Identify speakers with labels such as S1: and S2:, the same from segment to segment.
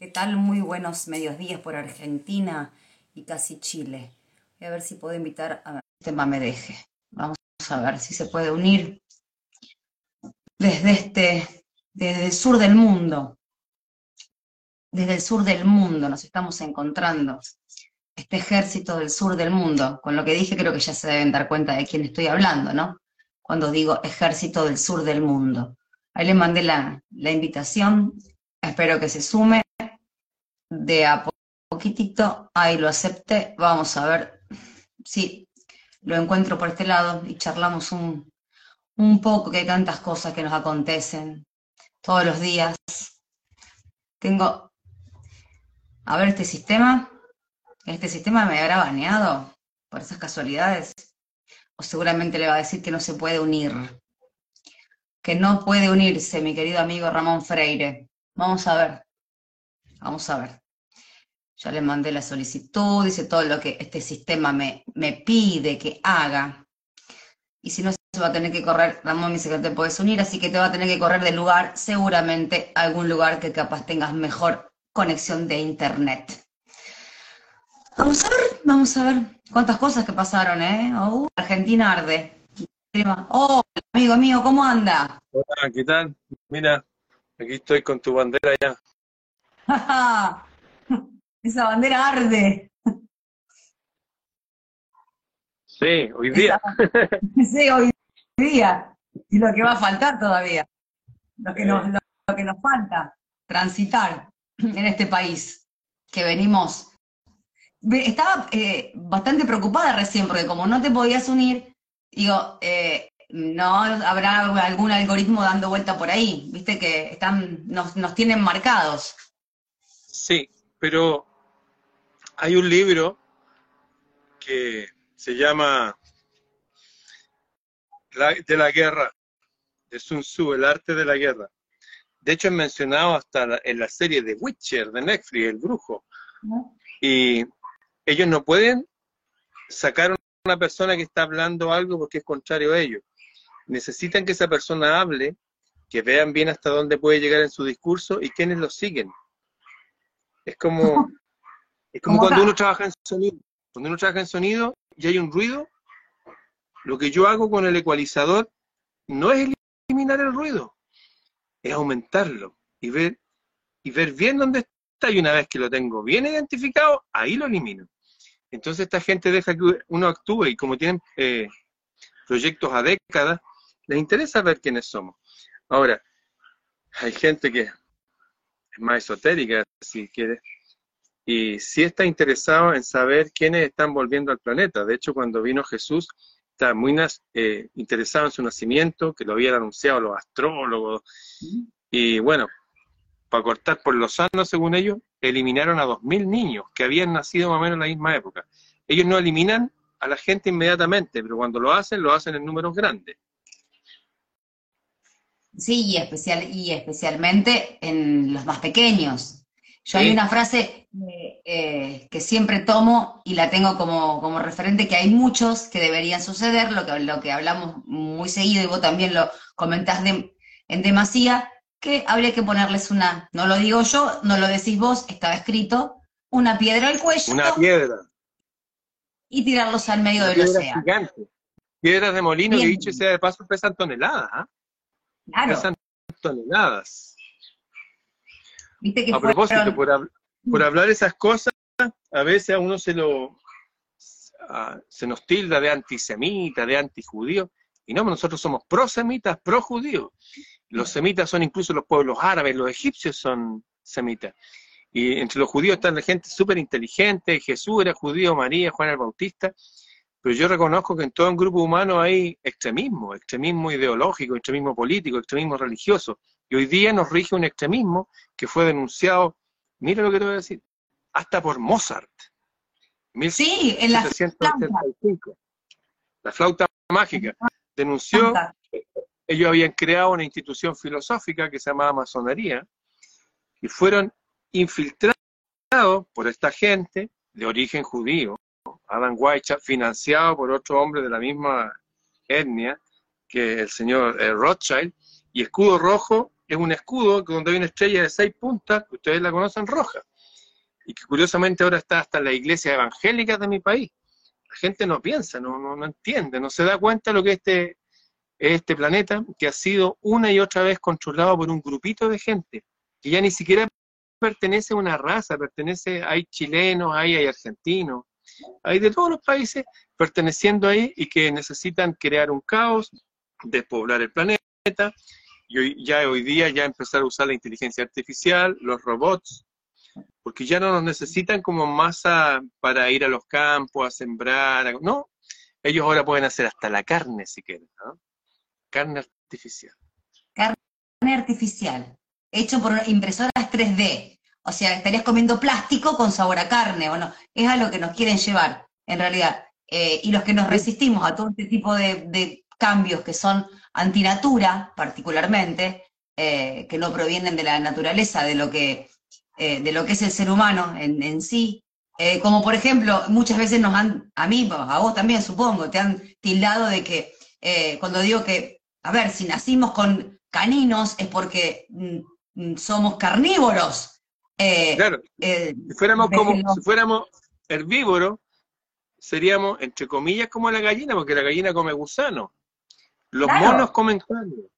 S1: ¿Qué tal? Muy buenos medios días por Argentina y casi Chile. Voy a ver si puedo invitar a este tema me deje. Vamos a ver si se puede unir desde este, desde el sur del mundo. Desde el sur del mundo nos estamos encontrando. Este ejército del sur del mundo. Con lo que dije creo que ya se deben dar cuenta de quién estoy hablando, ¿no? Cuando digo ejército del sur del mundo. Ahí le mandé la, la invitación. Espero que se sume de a poquitito, ahí lo acepté, vamos a ver si lo encuentro por este lado y charlamos un, un poco, que hay tantas cosas que nos acontecen todos los días. Tengo, a ver este sistema, este sistema me habrá baneado por esas casualidades, o seguramente le va a decir que no se puede unir, que no puede unirse, mi querido amigo Ramón Freire. Vamos a ver, vamos a ver. Ya le mandé la solicitud, dice todo lo que este sistema me, me pide que haga. Y si no, se va a tener que correr, Ramón dice que te puedes unir, así que te va a tener que correr del lugar, seguramente algún lugar que capaz tengas mejor conexión de internet. Vamos a ver, vamos a ver cuántas cosas que pasaron, ¿eh? Oh, Argentina arde. Oh, amigo mío, ¿cómo anda?
S2: Hola, ¿qué tal? Mira, aquí estoy con tu bandera ya.
S1: Esa bandera arde.
S2: Sí, hoy día.
S1: sí, hoy día. Y lo que va a faltar todavía. Lo que, nos, lo, que nos falta. Transitar en este país. Que venimos. Estaba eh, bastante preocupada recién, porque como no te podías unir, digo, eh, no habrá algún algoritmo dando vuelta por ahí. Viste que están, nos, nos tienen marcados.
S2: Sí, pero hay un libro que se llama De la guerra, de Sun Tzu, El arte de la guerra. De hecho, es mencionado hasta en la serie de Witcher de Netflix, El Brujo. Y ellos no pueden sacar a una persona que está hablando algo porque es contrario a ellos. Necesitan que esa persona hable, que vean bien hasta dónde puede llegar en su discurso y quienes lo siguen. Es como, Es como cuando uno trabaja en sonido. Cuando uno trabaja en sonido y hay un ruido, lo que yo hago con el ecualizador no es eliminar el ruido, es aumentarlo y ver, y ver bien dónde está. Y una vez que lo tengo bien identificado, ahí lo elimino. Entonces esta gente deja que uno actúe y como tienen eh, proyectos a décadas, les interesa ver quiénes somos. Ahora, hay gente que más esotérica, si quieres, y sí está interesado en saber quiénes están volviendo al planeta. De hecho, cuando vino Jesús, está muy eh, interesado en su nacimiento, que lo habían anunciado los astrólogos. Y bueno, para cortar por los sanos, según ellos, eliminaron a 2.000 niños que habían nacido más o menos en la misma época. Ellos no eliminan a la gente inmediatamente, pero cuando lo hacen, lo hacen en números grandes.
S1: Sí, y, especial, y especialmente en los más pequeños. Yo hay una frase eh, que siempre tomo y la tengo como, como, referente, que hay muchos que deberían suceder, lo que, lo que hablamos muy seguido y vos también lo comentás en demasía, que habría que ponerles una, no lo digo yo, no lo decís vos, estaba escrito, una piedra al cuello.
S2: Una piedra.
S1: Y tirarlos al medio del océano. Gigante.
S2: Piedras de molino, que dicho sea de paso, pesan toneladas. ¿ah?
S1: Claro.
S2: Pesan toneladas
S1: a
S2: propósito, por, hablar esas cosas, a veces a uno se lo se nos tilda de antisemita, de antijudío, y no, nosotros somos prosemitas, pro-judíos. Los semitas son incluso los pueblos árabes, los egipcios son semitas. Y entre los judíos están la gente súper inteligente, Jesús era judío, María, Juan el Bautista, pero yo reconozco que en todo un grupo humano hay extremismo, extremismo ideológico, extremismo político, extremismo religioso. Y hoy día nos rige un extremismo que fue denunciado, mira lo que te voy a decir, hasta por Mozart.
S1: Sí, en la flauta.
S2: La flauta mágica. Denunció, ellos habían creado una institución filosófica que se llamaba masonería y fueron infiltrados por esta gente de origen judío, Adam Weishaupt, financiado por otro hombre de la misma etnia que el señor eh, Rothschild, y Escudo Rojo es un escudo donde hay una estrella de seis puntas, que ustedes la conocen roja, y que curiosamente ahora está hasta en la iglesia evangélica de mi país. La gente no piensa, no, no, no entiende, no se da cuenta de lo que este, este planeta, que ha sido una y otra vez controlado por un grupito de gente, que ya ni siquiera pertenece a una raza, pertenece, hay chilenos, hay, hay argentinos, hay de todos los países perteneciendo ahí y que necesitan crear un caos, despoblar el planeta, y hoy, ya hoy día ya empezar a usar la inteligencia artificial, los robots, porque ya no nos necesitan como masa para ir a los campos, a sembrar, no, ellos ahora pueden hacer hasta la carne si quieren, carne artificial.
S1: Carne artificial hecho por impresoras 3D. O sea, estarías comiendo plástico con sabor a carne, ¿o no? Es a lo que nos quieren llevar, en realidad. Eh, y los que nos resistimos a todo este tipo de, cambios que son antinatura, particularmente, eh, que no provienen de la naturaleza, de lo que, eh, de lo que es el ser humano en, sí, como por ejemplo, muchas veces nos han, a mí, a vos también supongo, te han tildado de que cuando digo que, a ver, si nacimos con caninos es porque mm, Mm, somos carnívoros.
S2: Eh, claro, eh, si fuéramos como, si fuéramos herbívoros, seríamos, entre comillas, como la gallina, porque la gallina come gusano. Los monos comen carne.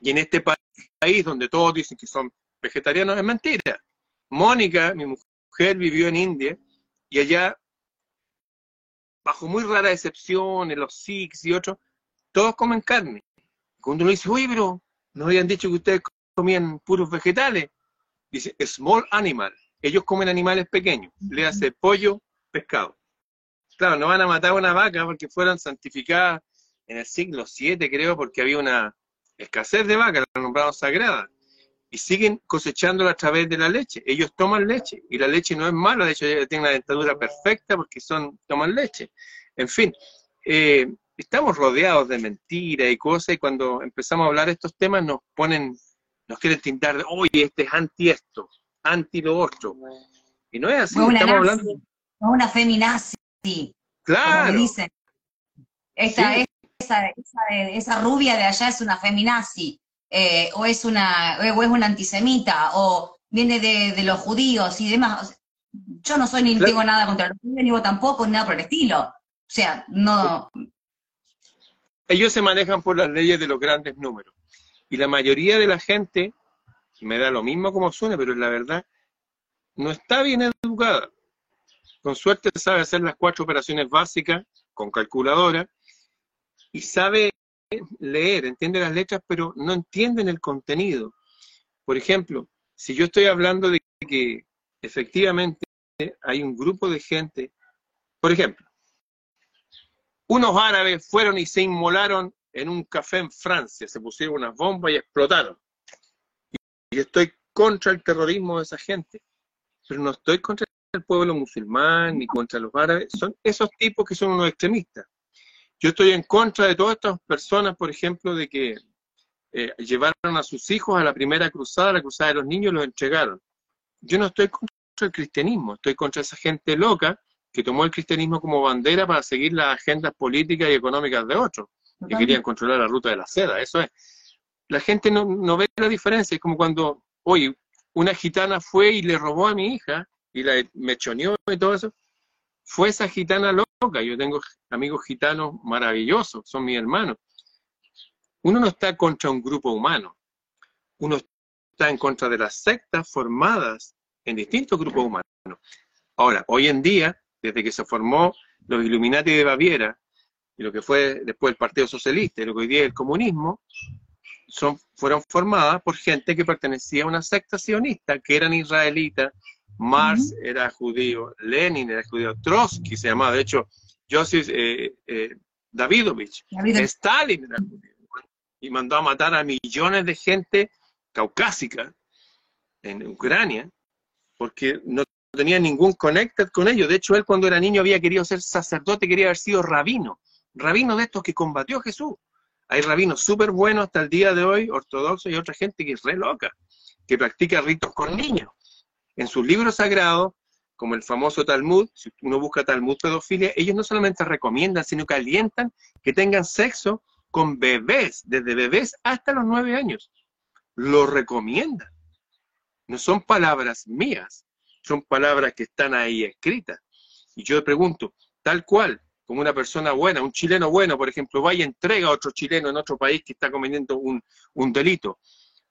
S2: Y en este país, donde todos dicen que son vegetarianos, es mentira. Mónica, mi mujer, vivió en India y allá, bajo muy raras excepciones, los Sikhs y otros, todos comen carne. Cuando uno dice, oye, pero no habían dicho que ustedes comían puros vegetales. Dice, small animal. Ellos comen animales pequeños. Le hace pollo, pescado. Claro, no van a matar a una vaca porque fueron santificadas en el siglo VII, creo, porque había una escasez de vacas, la nombraron sagrada. Y siguen cosechándola a través de la leche. Ellos toman leche y la leche no es mala, de hecho tienen una dentadura perfecta porque son toman leche. En fin, eh, estamos rodeados de mentiras y cosas y cuando empezamos a hablar de estos temas nos ponen nos quieren tintar de, oye, este es anti esto, anti lo otro. Y no es así,
S1: no estamos hablando. No una feminazi.
S2: Claro.
S1: Dicen. Esa, esa, esa, rubia de allá es una feminazi, eh, o, es una, o es una antisemita, o viene de, los judíos y demás. Yo no soy ni tengo nada contra los judíos, ni vos tampoco, ni nada por el estilo. O sea, no.
S2: Ellos se manejan por las leyes de los grandes números. Y la mayoría de la gente, me da lo mismo como suene, pero la verdad, no está bien educada. Con suerte sabe hacer las cuatro operaciones básicas con calculadora y sabe leer, entiende las letras, pero no entienden el contenido. Por ejemplo, si yo estoy hablando de que efectivamente hay un grupo de gente, por ejemplo, unos árabes fueron y se inmolaron en un café en Francia, se pusieron unas bombas y explotaron. Y estoy contra el terrorismo de esa gente, pero no estoy contra el pueblo musulmán ni contra los árabes, son esos tipos que son unos extremistas. Yo estoy en contra de todas estas personas, por ejemplo, de que eh, llevaron a sus hijos a la primera cruzada, la cruzada de los niños, los entregaron. Yo no estoy contra el cristianismo, estoy contra esa gente loca que tomó el cristianismo como bandera para seguir las agendas políticas y económicas de otros que querían controlar la ruta de la seda, eso es. La gente no, no ve la diferencia, es como cuando, oye, una gitana fue y le robó a mi hija y la mechoneó y todo eso. Fue esa gitana loca, yo tengo amigos gitanos maravillosos, son mis hermanos. Uno no está contra un grupo humano, uno está en contra de las sectas formadas en distintos grupos humanos. Ahora, hoy en día, desde que se formó los Illuminati de Baviera, y lo que fue después el Partido Socialista y lo que hoy día es el comunismo, son, fueron formadas por gente que pertenecía a una secta sionista, que eran israelitas, Marx era judío, Lenin era judío, Trotsky se llamaba, de hecho, Joseph eh, eh, Davidovich, Stalin era judío, y mandó a matar a millones de gente caucásica en Ucrania, porque no tenía ningún connected con ellos. De hecho, él cuando era niño había querido ser sacerdote, quería haber sido rabino rabino de estos que combatió Jesús. Hay rabinos súper buenos hasta el día de hoy, ortodoxos, y otra gente que es re loca, que practica ritos con niños. En sus libros sagrados, como el famoso Talmud, si uno busca Talmud pedofilia, ellos no solamente recomiendan, sino que alientan que tengan sexo con bebés, desde bebés hasta los nueve años. lo recomiendan. No son palabras mías, son palabras que están ahí escritas. Y yo pregunto, tal cual, como una persona buena, un chileno bueno, por ejemplo, vaya y entrega a otro chileno en otro país que está cometiendo un, un delito,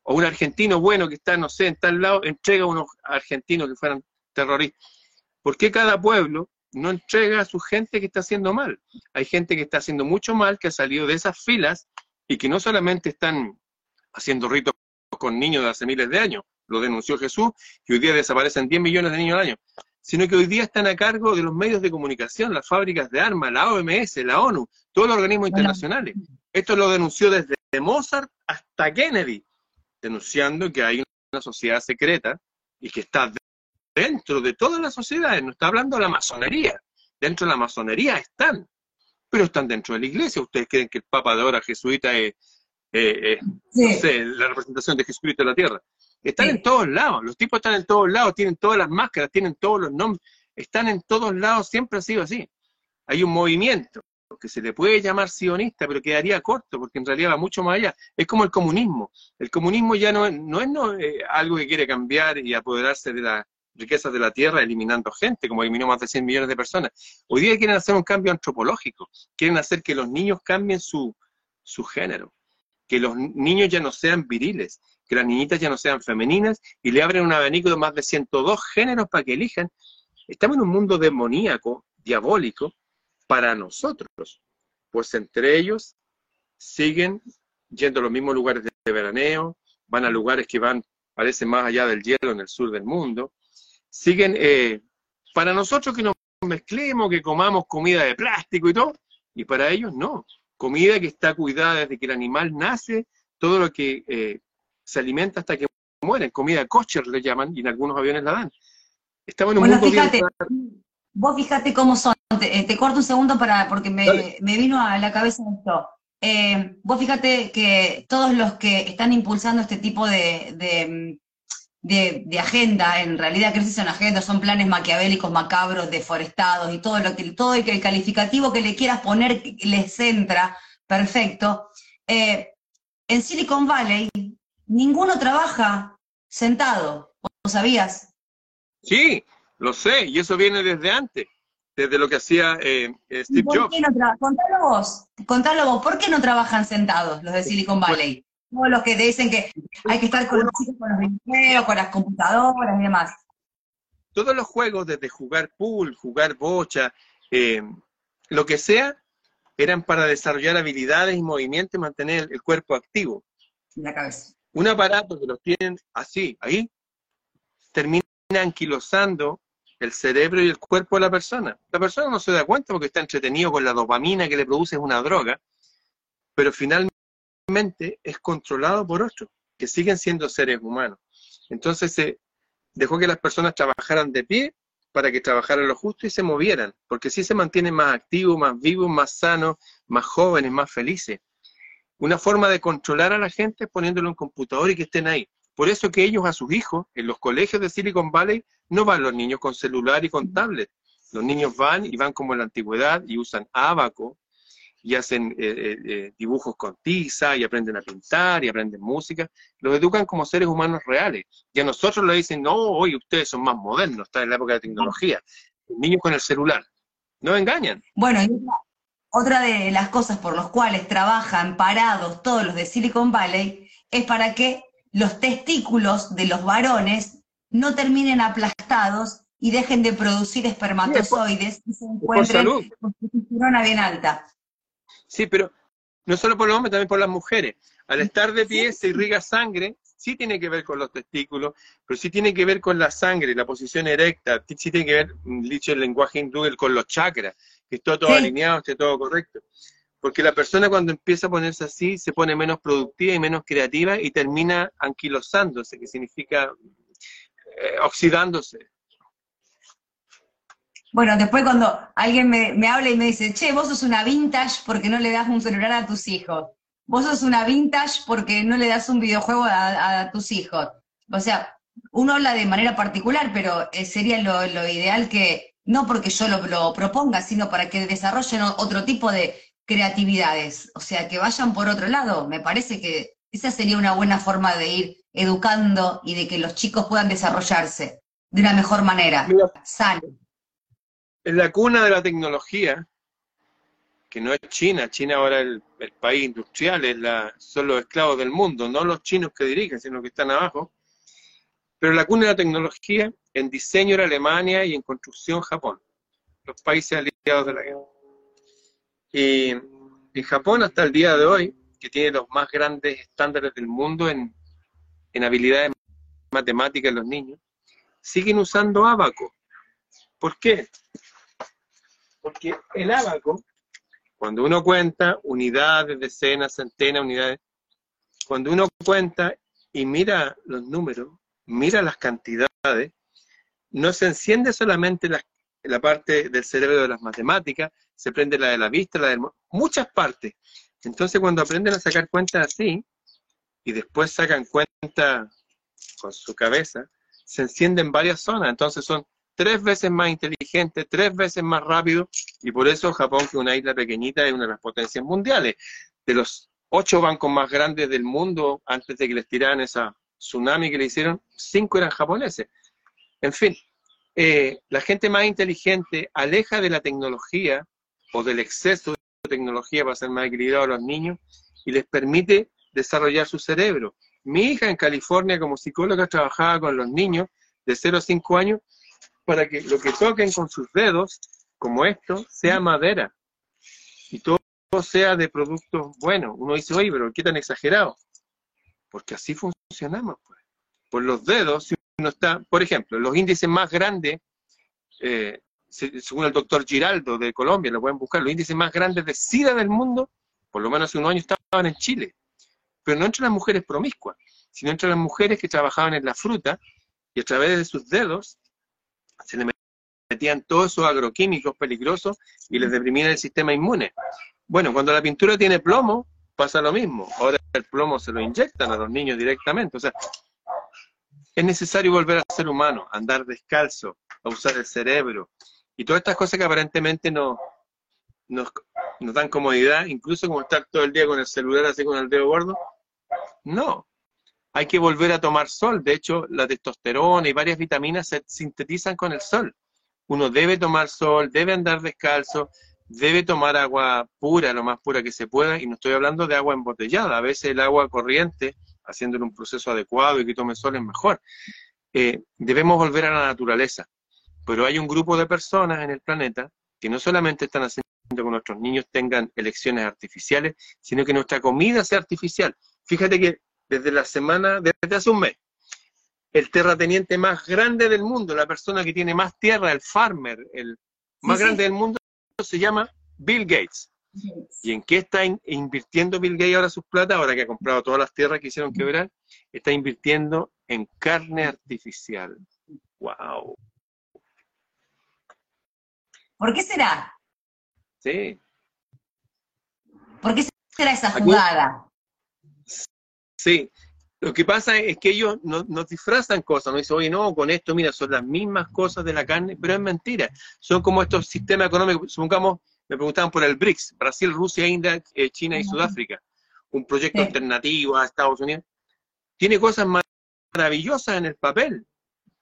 S2: o un argentino bueno que está, no sé, en tal lado, entrega a unos argentinos que fueran terroristas. ¿Por qué cada pueblo no entrega a su gente que está haciendo mal? Hay gente que está haciendo mucho mal, que ha salido de esas filas y que no solamente están haciendo ritos con niños de hace miles de años, lo denunció Jesús, y hoy día desaparecen 10 millones de niños al año, sino que hoy día están a cargo de los medios de comunicación, las fábricas de armas, la OMS, la ONU, todos los organismos internacionales. Esto lo denunció desde Mozart hasta Kennedy, denunciando que hay una sociedad secreta y que está dentro de todas las sociedades, no está hablando de la masonería, dentro de la masonería están, pero están dentro de la iglesia. ¿Ustedes creen que el Papa de ahora jesuita es, la representación de Jesucristo en la tierra? Están en todos lados, los tipos están en todos lados, tienen todas las máscaras, tienen todos los nombres, están en todos lados, siempre ha sido así. Hay un movimiento que se le puede llamar sionista, pero quedaría corto, porque en realidad va mucho más allá. Es como el comunismo. El comunismo ya no, no es eh, algo que quiere cambiar y apoderarse de las riquezas de la tierra eliminando gente, como eliminó más de 100 millones de personas. Hoy día quieren hacer un cambio antropológico, quieren hacer que los niños cambien su, su género, que los niños ya no sean viriles, que las niñitas ya no sean femeninas y le abren un abanico de más de 102 géneros para que elijan. Estamos en un mundo demoníaco, diabólico, para nosotros, pues entre ellos siguen yendo a los mismos lugares de veraneo, van a lugares que van, parece más allá del hielo en el sur del mundo, siguen, eh, para nosotros que nos mezclemos, que comamos comida de plástico y todo, y para ellos no, comida que está cuidada desde que el animal nace, todo lo que eh, se alimenta hasta que mueren, comida kosher le llaman, y en algunos aviones la dan.
S1: Estamos en un bueno, fíjate, vos fíjate cómo son, te, eh, corto un segundo para, porque me, vino a la cabeza esto. Eh, vos fíjate que todos los que están impulsando este tipo de, de, de, agenda, en realidad que son agenda, son planes maquiavélicos, macabros, deforestados y todo lo que, todo el, el calificativo que le quieras poner les entra, perfecto. Eh, en Silicon Valley ninguno trabaja sentado, ¿lo sabías?
S2: Sí, lo sé, y eso viene desde antes, desde lo que hacía eh, eh, Steve Jobs.
S1: contalo vos, contalo vos, ¿por qué no trabajan sentados los de Silicon pues Valley? Todos los que te dicen que hay que estar con los con los videojuegos, con las computadoras y demás.
S2: Todos los juegos, desde jugar pool, jugar bocha, eh, lo que sea, eran para desarrollar habilidades y movimientos y mantener el cuerpo activo.
S1: la cabeza
S2: un aparato que los tienen así, ahí, termina anquilosando el cerebro y el cuerpo de la persona. La persona no se da cuenta porque está entretenido con la dopamina que le produce una droga, pero finalmente es controlado por otros, que siguen siendo seres humanos. Entonces se dejó que las personas trabajaran de pie para que trabajaran lo justo y se movieran, porque así se mantienen más activos, más vivos, más sanos, más jóvenes, más felices. Una forma de controlar a la gente poniéndolo en computador y que estén ahí. Por eso que ellos a sus hijos, en los colegios de Silicon Valley, no van los niños con celular y con tablet. Los niños van y van como en la antigüedad y usan abaco y hacen eh, eh, eh, dibujos con tiza y aprenden a pintar y aprenden música. Los educan como seres humanos reales. Y a nosotros le dicen, no, hoy ustedes son más modernos, están en la época de tecnología. niños con el celular. No engañan.
S1: Bueno, otra de las cosas por las cuales trabajan parados todos los de Silicon Valley es para que los testículos de los varones no terminen aplastados y dejen de producir espermatozoides y se encuentren con testosterona bien alta.
S2: Sí, pero no solo por los hombres, también por las mujeres. Al estar de pie se irriga sangre, sí tiene que ver con los testículos, pero sí tiene que ver con la sangre, la posición erecta, sí tiene que ver, dicho el lenguaje hindú, con los chakras que esté todo alineado, esté todo correcto. Porque la persona cuando empieza a ponerse así se pone menos productiva y menos creativa y termina anquilosándose, que significa eh, oxidándose.
S1: Bueno, después cuando alguien me, habla y me dice, che, vos sos una vintage porque no le das un celular a tus hijos. Vos sos una vintage porque no le das un videojuego a, tus hijos. O sea, uno habla de manera particular, pero eh, sería lo, lo ideal que, no porque yo lo, proponga, sino para que desarrollen otro tipo de creatividades, o sea, que vayan por otro lado. Me parece que Esa sería una buena forma de ir educando y de que los chicos puedan desarrollarse de una mejor manera, sano.
S2: En la cuna de la tecnología, que no es China, China ahora es el, país industrial, es la, son los esclavos del mundo, no los chinos que dirigen, sino que están abajo. Pero la cuna de la tecnología, en diseño era Alemania y en construcción Japón, los países aliados de la guerra. Y en Japón hasta el día de hoy, que tiene los más grandes estándares del mundo en, en habilidades matemáticas en los niños, siguen usando abaco. ¿Por qué? Porque el abaco, cuando uno cuenta unidades, decenas, centenas, unidades, cuando uno cuenta y mira los números, mira las cantidades, no se enciende solamente la, parte del cerebro de las matemáticas, se prende la de la vista, la de muchas partes. Entonces cuando aprenden a sacar cuentas así, y después sacan cuenta con su cabeza, se encienden varias zonas. Entonces son tres veces más inteligentes, tres veces más rápido, y por eso Japón, que es una isla pequeñita, es una de las potencias mundiales. De los ocho bancos más grandes del mundo, antes de que les tiraran esa tsunami que le hicieron, cinco eran japoneses. En fin, eh, la gente más inteligente aleja de la tecnología o del exceso de tecnología para ser más equilibrado a los niños y les permite desarrollar su cerebro. Mi hija en California como psicóloga trabajaba con los niños de 0 a 5 años para que lo que toquen con sus dedos, como esto, sea madera y todo sea de productos buenos. Uno dice, oye, pero ¿qué tan exagerado? Porque así funcionamos, pues. Por los dedos, uno está, por ejemplo, los índices más grandes eh, según el doctor Giraldo de Colombia, lo pueden buscar, los índices más grandes de SIDA del mundo, por lo menos hace unos años estaban en Chile. Pero no entre las mujeres promiscuas, sino entre las mujeres que trabajaban en la fruta y a través de sus dedos se le metían todos esos agroquímicos peligrosos y les deprimían el sistema inmune. Bueno, cuando la pintura tiene plomo, pasa lo mismo. Ahora el plomo se lo inyectan a los niños directamente. O sea, es necesario volver a ser humano, andar descalzo, a usar el cerebro, y todas estas cosas que aparentemente no, nos, dan comodidad, incluso como estar todo el día con el celular así con el dedo gordo, no. Hay que volver a tomar sol. De hecho, la testosterona y varias vitaminas se sintetizan con el sol. Uno debe tomar sol, debe andar descalzo, debe tomar agua pura, lo más pura que se pueda, y no estoy hablando de agua embotellada. A veces el agua corriente, haciéndolo un proceso adecuado y que tome sol es mejor. Eh, debemos volver a la naturaleza. Pero hay un grupo de personas en el planeta que no solamente están haciendo que nuestros niños tengan elecciones artificiales, sino que nuestra comida sea artificial. Fíjate que desde la semana, desde hace un mes, el terrateniente más grande del mundo, la persona que tiene más tierra, el farmer, el más grande del mundo, se llama Bill Gates. ¿Y en qué está invirtiendo Bill Gates ahora sus plata? Ahora que ha comprado todas las tierras que hicieron quebrar, está invirtiendo en carne artificial. ¡Wow!
S1: ¿Por qué será?
S2: Sí.
S1: ¿Por qué será esa jugada?
S2: Sí. Lo que pasa es que ellos nos, disfrazan cosas, nos dicen, oye, no, con esto, mira, son las mismas cosas de la carne, pero es mentira. Son como estos sistemas económicos, supongamos, me preguntaban por el BRICS, Brasil, Rusia, India, eh, China y Sudáfrica, un proyecto alternativo a Estados Unidos. Tiene cosas maravillosas en el papel,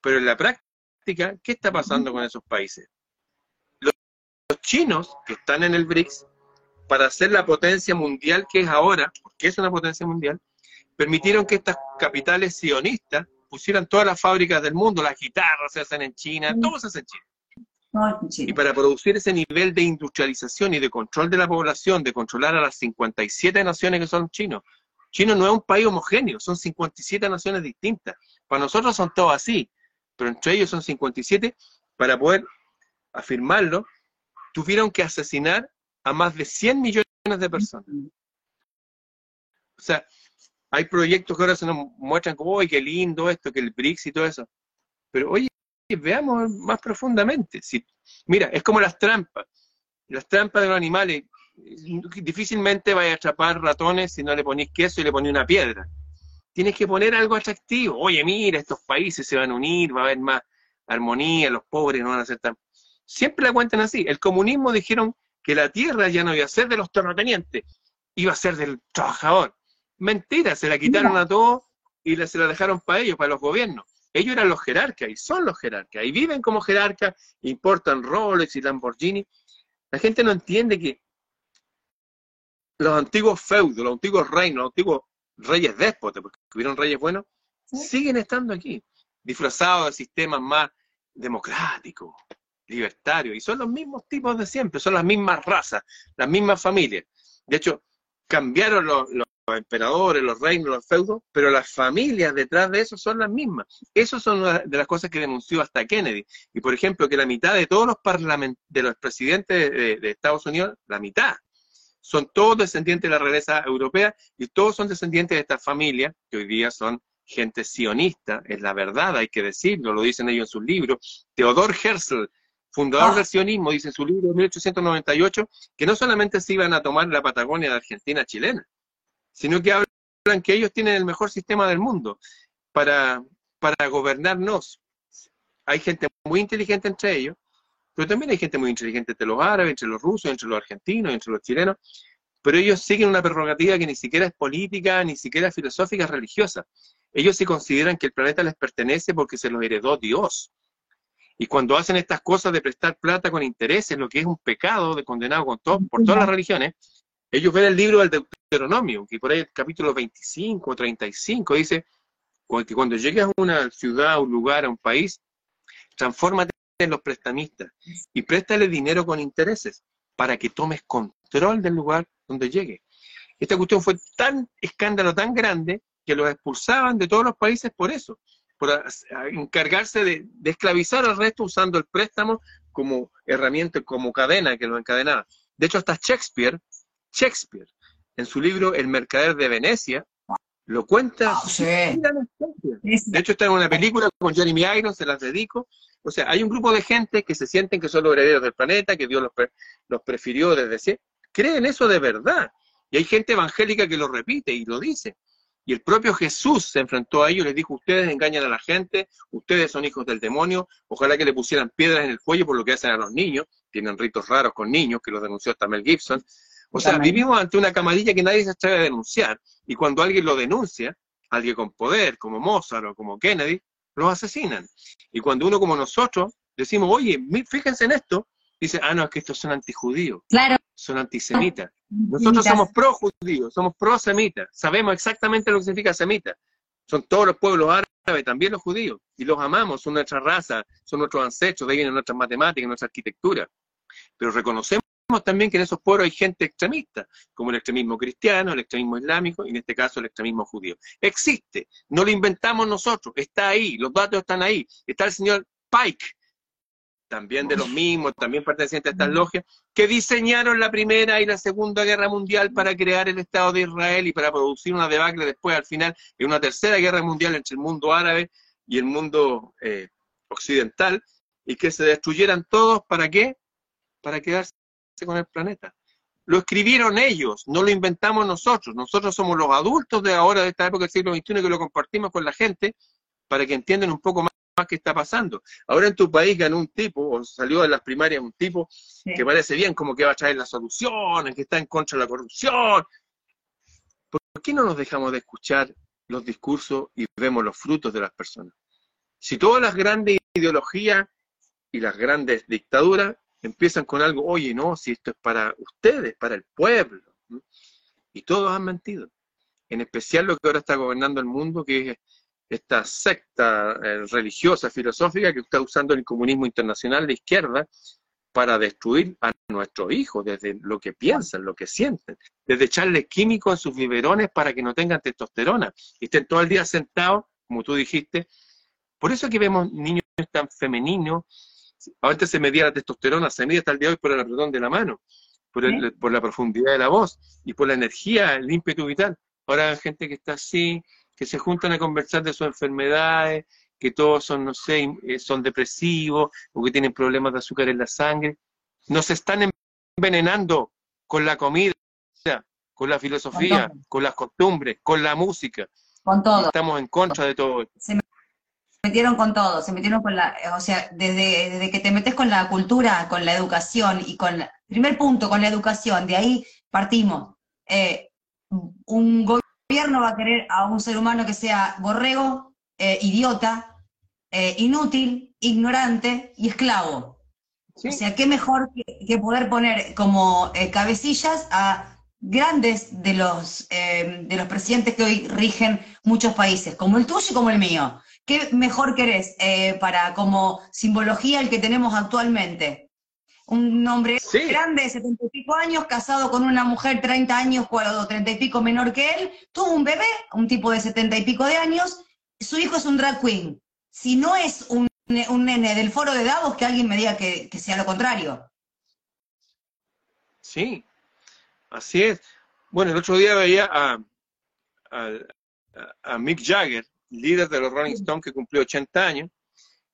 S2: pero en la práctica, ¿qué está pasando con esos países? los chinos que están en el BRICS, para ser la potencia mundial que es ahora, porque es una potencia mundial, permitieron que estas capitales sionistas pusieran todas las fábricas del mundo, las guitarras se hacen en China, todo se hace en China. Y para producir ese nivel de industrialización y de control de la población, de controlar a las 57 naciones que son chinos, China no es un país homogéneo, son 57 naciones distintas. Para nosotros son todos así, pero entre ellos son 57. Para poder afirmarlo, tuvieron que asesinar a más de 100 millones de personas. O sea, hay proyectos que ahora se nos muestran como, ¡ay, qué lindo esto, que el BRICS y todo eso! Pero oye, veamos más profundamente. Si, mira, es como las trampas. Las trampas de los animales, difícilmente vais a atrapar ratones si no le ponéis queso y le ponéis una piedra. Tienes que poner algo atractivo. Oye, mira, estos países se van a unir, va a haber más armonía, los pobres no van a ser tan siempre la cuentan así. El comunismo dijeron que la tierra ya no iba a ser de los terratenientes, iba a ser del trabajador. Mentira, se la quitaron a todos y se la dejaron para ellos, para los gobiernos. Ellos eran los jerarcas y son los jerarcas y viven como jerarcas, importan Rolex y Lamborghini. La gente no entiende que los antiguos feudos, los antiguos reinos, los antiguos reyes déspotas, porque hubieron reyes buenos, siguen estando aquí, disfrazados de sistemas más democráticos, libertarios, y son los mismos tipos de siempre, son las mismas razas, las mismas familias. De hecho, cambiaron los, emperadores, los reinos, los feudos, pero las familias detrás de eso son las mismas. Esas son de las cosas que denunció hasta Kennedy. Y por ejemplo, que la mitad de todos los de los presidentes de, Estados Unidos, la mitad, son todos descendientes de la realeza europea y todos son descendientes de estas familias que hoy día son gente sionista, es la verdad, hay que decirlo, lo dicen ellos en sus libros. Theodor Herzl, fundador ah. del sionismo, dice en su libro de 1898 que no solamente se iban a tomar la Patagonia de Argentina chilena, sino que hablan que ellos tienen el mejor sistema del mundo para, para gobernarnos. Hay gente muy inteligente entre ellos, pero también hay gente muy inteligente entre los árabes, entre los rusos, entre los argentinos, entre los chilenos, pero ellos siguen una prerrogativa que ni siquiera es política, ni siquiera es filosófica, es religiosa. Ellos sí consideran que el planeta les pertenece porque se los heredó Dios. Y cuando hacen estas cosas de prestar plata con intereses, lo que es un pecado de condenado con por todas las religiones, ellos ven el libro del Deuteronomio, que por ahí el capítulo 25 o 35 dice que cuando llegues a una ciudad, a un lugar, a un país, transfórmate en los prestamistas y préstale dinero con intereses para que tomes control del lugar donde llegue. Esta cuestión fue tan escándalo, tan grande, que los expulsaban de todos los países por eso por encargarse de, esclavizar al resto usando el préstamo como herramienta, como cadena que lo encadenaba. De hecho, hasta Shakespeare, Shakespeare, en su libro El mercader de Venecia, lo cuenta. Ah, de hecho, está en una película con Jeremy Irons, se las dedico. O sea, hay un grupo de gente que se sienten que son los herederos del planeta, que Dios los, los prefirió desde siempre. Creen eso de verdad. Y hay gente evangélica que lo repite y lo dice. Y el propio Jesús se enfrentó a ellos y les dijo, ustedes engañan a la gente, ustedes son hijos del demonio, ojalá que le pusieran piedras en el cuello por lo que hacen a los niños, tienen ritos raros con niños, que los denunció hasta Mel Gibson. O sea, vivimos ante una camarilla que nadie se atreve a denunciar, y cuando alguien lo denuncia, alguien con poder, como Mozart o como Kennedy, los asesinan. Y cuando uno como nosotros decimos, oye, fíjense en esto, dice, ah, no, es que estos son antijudíos,
S1: claro.
S2: son antisemitas. Nosotros somos pro-judíos, somos pro-semitas, sabemos exactamente lo que significa semita. Son todos los pueblos árabes, también los judíos, y los amamos, son nuestra raza, son nuestros ancestros, de ahí vienen nuestras matemáticas, nuestra arquitectura. Pero reconocemos también que en esos pueblos hay gente extremista, como el extremismo cristiano, el extremismo islámico y en este caso el extremismo judío. Existe, no lo inventamos nosotros, está ahí, los datos están ahí. Está el señor Pike, también de los mismos, también pertenecientes a estas logias, que diseñaron la Primera y la Segunda Guerra Mundial para crear el Estado de Israel y para producir una debacle después, al final, en una tercera guerra mundial entre el mundo árabe y el mundo eh, occidental, y que se destruyeran todos, ¿para qué? Para quedarse con el planeta. Lo escribieron ellos, no lo inventamos nosotros. Nosotros somos los adultos de ahora, de esta época del siglo XXI, que lo compartimos con la gente para que entiendan un poco más qué está pasando. Ahora en tu país ganó un tipo, o salió de las primarias un tipo que parece bien, como que va a traer la solución, que está en contra de la corrupción. ¿Por qué no nos dejamos de escuchar los discursos y vemos los frutos de las personas? Si todas las grandes ideologías y las grandes dictaduras empiezan con algo, oye, no, si esto es para ustedes, para el pueblo, y todos han mentido. En especial lo que ahora está gobernando el mundo, que es esta secta eh, religiosa, filosófica que está usando el comunismo internacional de izquierda para destruir a nuestros hijos, desde lo que piensan, lo que sienten, desde echarles químicos en sus biberones para que no tengan testosterona y estén todo el día sentados, como tú dijiste. Por eso que vemos niños tan femeninos, antes se medía la testosterona, se mide hasta el día de hoy por el apretón de la mano, por, por la profundidad de la voz y por la energía, el ímpetu vital. Ahora hay gente que está así, que se juntan a conversar de sus enfermedades, que todos son, no sé, eh, son depresivos o que tienen problemas de azúcar en la sangre. Nos están envenenando con la comida, con la filosofía, con, las costumbres, con la música.
S1: Con todo.
S2: Estamos en contra de todo.
S1: Se metieron con todo, se metieron con la, o sea, desde, desde que te metes con la cultura, con la educación y con, primer punto, con la educación, de ahí partimos. Eh, un gobierno va a querer a un ser humano que sea borrego, eh, idiota, eh, inútil, ignorante y esclavo. O sea, qué mejor que, poder poner como cabecillas a grandes de los, de los presidentes que hoy rigen muchos países, como el tuyo y como el mío. ¿Qué mejor querés para como simbología el que tenemos actualmente? un hombre grande de setenta y pico años, casado con una mujer treinta años o treinta y pico menor que él, tuvo un bebé, un tipo de setenta y pico de años, su hijo es un drag queen. Si no es un, nene del foro de Davos, que alguien me diga que, sea lo contrario.
S2: Sí, así es. Bueno, el otro día veía a, a, Mick Jagger, líder de los Rolling Stones, que cumplió 80 años,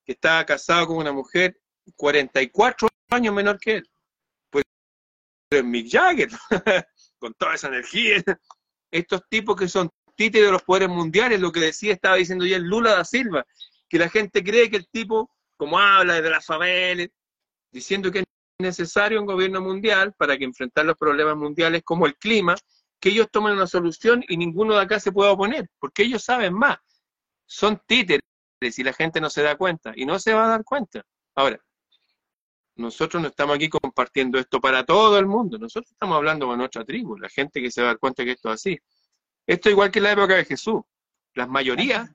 S2: que estaba casado con una mujer 44 años menor que él. Pues Mick Jagger, con toda esa energía. Estos tipos que son títeres de los poderes mundiales, lo que decía, estaba diciendo ya Lula da Silva, que la gente cree que el tipo, como habla de las favelas, diciendo que es necesario un gobierno mundial para que enfrentar los problemas mundiales como el clima, que ellos tomen una solución y ninguno de acá se pueda oponer, porque ellos saben más. Son títeres y la gente no se da cuenta y no se va a dar cuenta. Ahora, nosotros no estamos aquí compartiendo esto para todo el mundo, nosotros estamos hablando con nuestra tribu, la gente que se da cuenta que esto es así. Esto es igual que en la época de Jesús. Las mayorías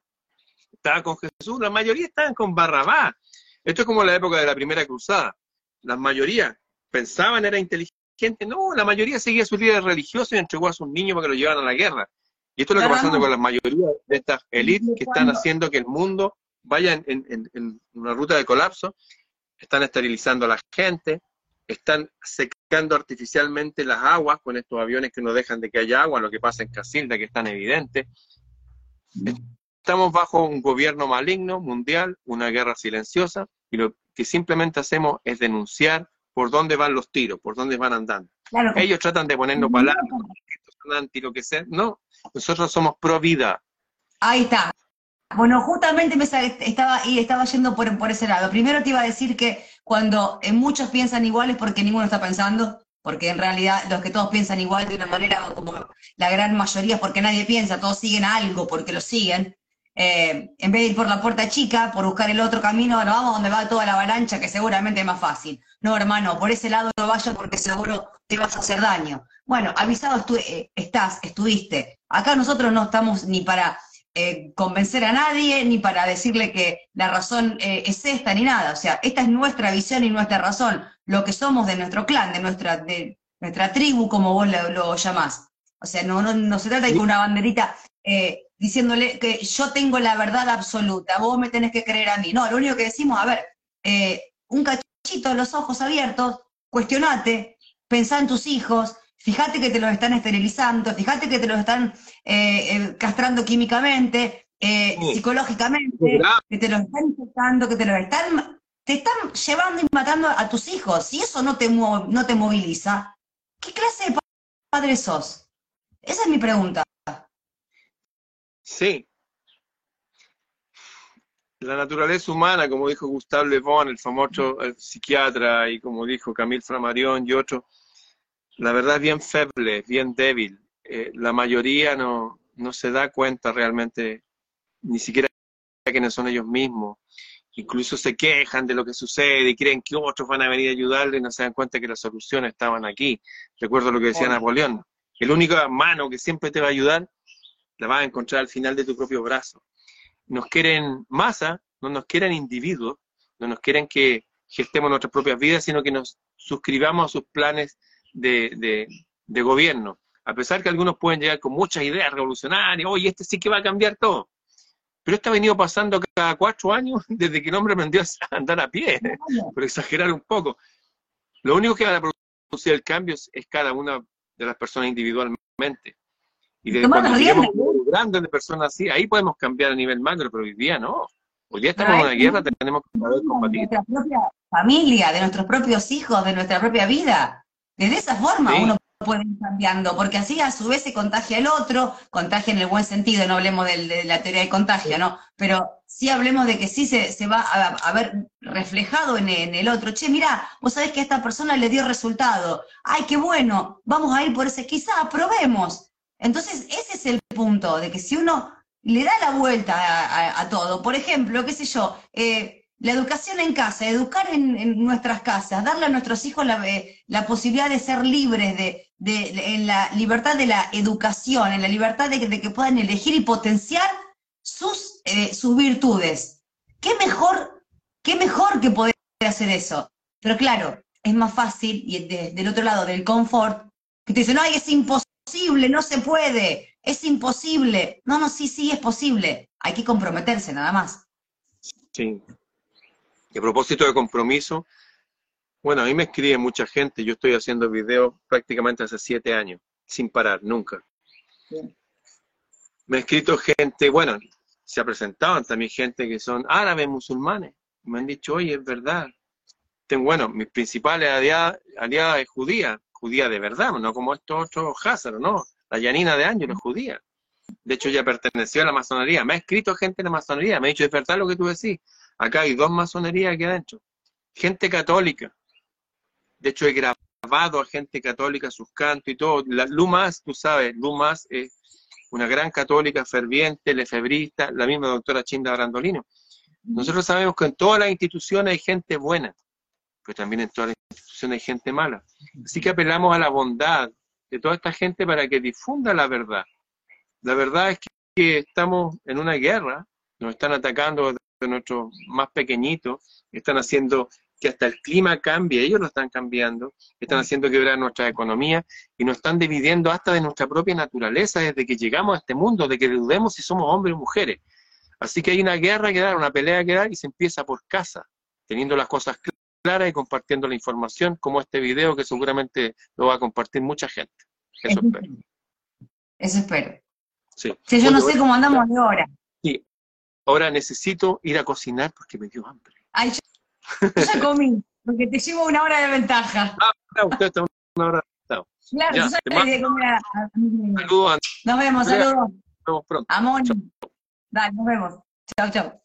S2: estaban con Jesús, la mayoría estaban con Barrabás. Esto es como la época de la primera cruzada. Las mayorías pensaban era inteligente, no, la mayoría seguía su líder religioso y entregó a sus niños para que lo llevaran a la guerra. Y esto es lo que está pasando con la mayoría de estas élites que están haciendo que el mundo vaya en una ruta de colapso están esterilizando a la gente, están secando artificialmente las aguas con estos aviones que no dejan de que haya agua, lo que pasa en Casilda, que es tan evidente. Estamos bajo un gobierno maligno mundial, una guerra silenciosa, y lo que simplemente hacemos es denunciar por dónde van los tiros, por dónde van andando. Ellos tratan de ponernos palabras, anti lo que sea. No, nosotros somos pro vida.
S1: Ahí está. Bueno, justamente me estaba, y estaba yendo por, por ese lado. Primero te iba a decir que cuando en muchos piensan igual es porque ninguno está pensando, porque en realidad los que todos piensan igual de una manera como la gran mayoría porque nadie piensa, todos siguen algo porque lo siguen. Eh, en vez de ir por la puerta chica, por buscar el otro camino, no vamos donde va toda la avalancha, que seguramente es más fácil. No, hermano, por ese lado no vayas porque seguro te vas a hacer daño. Bueno, avisado eh, estás, estuviste. Acá nosotros no estamos ni para eh, convencer a nadie, ni para decirle que la razón eh, es esta, ni nada. O sea, esta es nuestra visión y nuestra razón, lo que somos de nuestro clan, de nuestra, de nuestra tribu, como vos lo, llamás. O sea, no, no, se trata de que una banderita diciéndole que yo tengo la verdad absoluta, vos me tenés que creer a mí. No, lo único que decimos, a ver, un cachito, los ojos abiertos, cuestionate, pensá en tus hijos, fíjate que te los están esterilizando, fíjate que te los están eh, eh, castrando químicamente, eh, psicológicamente, que te los están infectando, que te los están, te están llevando y matando a, tus hijos. Si eso no te, no te moviliza, ¿qué clase de padre sos? Esa es mi pregunta.
S2: Sí. La naturaleza humana, como dijo Gustave Le Bon, el famoso psiquiatra, y como dijo Camille Flammarion y otros, la verdad es bien feble, bien débil. Eh, la mayoría no, no se da cuenta realmente, ni siquiera quiénes son ellos mismos. Incluso se quejan de lo que sucede y creen que otros van a venir a ayudarle y no se dan cuenta que las soluciones estaban aquí. Recuerdo lo que decía Napoleón. El único mano que siempre te va a ayudar, la vas a encontrar al final de tu propio brazo. Nos quieren masa, no nos quieren individuos, no nos quieren que gestemos nuestras propias vidas, sino que nos suscribamos a sus planes de, de, gobierno. A pesar que algunos pueden llegar con muchas ideas revolucionarias, oye, este sí que va a cambiar todo. Pero esto ha venido pasando cada cuatro años desde que el hombre aprendió a andar a pie, por exagerar un poco. Lo único que va a producir el cambio es, cada una de las personas individualmente. Y de cuando lleguemos grandes de personas así, ahí podemos cambiar a nivel macro, pero hoy día no. Hoy día estamos en una guerra, tenemos que saber combatir.
S1: De nuestra propia familia, de nuestros propios hijos, de nuestra propia vida. De esa forma uno puede ir cambiando, porque así a su vez se contagia el otro, contagia en el buen sentido, no hablemos de, la teoría del contagio, ¿no? Pero sí hablemos de que sí se, se va a, ver reflejado en, el otro. Che, mira, vos sabés que a esta persona le dio resultado. Ay, qué bueno, vamos a ir por ese, quizá probemos. Entonces, ese es el punto, de que si uno le da la vuelta a, todo, por ejemplo, qué sé yo, eh, la educación en casa, educar en, nuestras casas, darle a nuestros hijos la, eh, posibilidad de ser libres, de, en la libertad de la educación, en la libertad de que, puedan elegir y potenciar sus, eh, sus virtudes. ¿Qué mejor, ¿Qué mejor que poder hacer eso? Pero claro, es más fácil, y del otro lado del confort, que te dicen, no, es imposible, no se puede, es imposible. No, no, sí, sí, es posible. Hay que comprometerse nada más.
S2: Sí. Y a propósito de compromiso, bueno, a mí me escribe mucha gente, yo estoy haciendo videos prácticamente hace siete años, sin parar, nunca. Me ha escrito gente, bueno, se ha presentado también gente que son árabes musulmanes. Me han dicho, oye, es verdad, bueno, mis principales aliadas, es judía, judía de verdad, no como estos otros Hazard, no, la Yanina de Ángel es judía. De hecho, ella perteneció a la masonería. Me ha escrito gente en la masonería, me ha dicho, es verdad lo que tú decís. Acá hay dos masonerías aquí adentro. Gente católica. De hecho, he grabado a gente católica sus cantos y todo. La, Lumas, tú sabes, Lumas es una gran católica ferviente, lefebrista, la misma doctora Chinda Brandolino. Nosotros sabemos que en todas las instituciones hay gente buena pero también en todas las instituciones hay gente mala. Así que apelamos a la bondad de toda esta gente para que difunda la verdad. La verdad es que estamos en una guerra, nos están atacando nuestros más pequeñitos, están haciendo que hasta el clima cambie, ellos lo están cambiando, están haciendo quebrar nuestra economía y nos están dividiendo hasta de nuestra propia naturaleza desde que llegamos a este mundo, de que dudemos si somos hombres o mujeres. Así que hay una guerra que dar, una pelea que dar y se empieza por casa, teniendo las cosas claras clara y compartiendo la información, como este video que seguramente lo va a compartir mucha gente. Eso espero.
S1: Eso espero. Sí. yo no sé cómo andamos de hora.
S2: Sí. Ahora necesito ir a cocinar porque me dio hambre.
S1: Ay, yo, ya comí, porque te llevo una hora de ventaja.
S2: Ah, usted está una hora de ventaja.
S1: Claro, ya, yo de comer a, Saludos. Nos vemos, saludos. Nos vemos pronto. Amor. Dale, nos vemos. Chao, chao.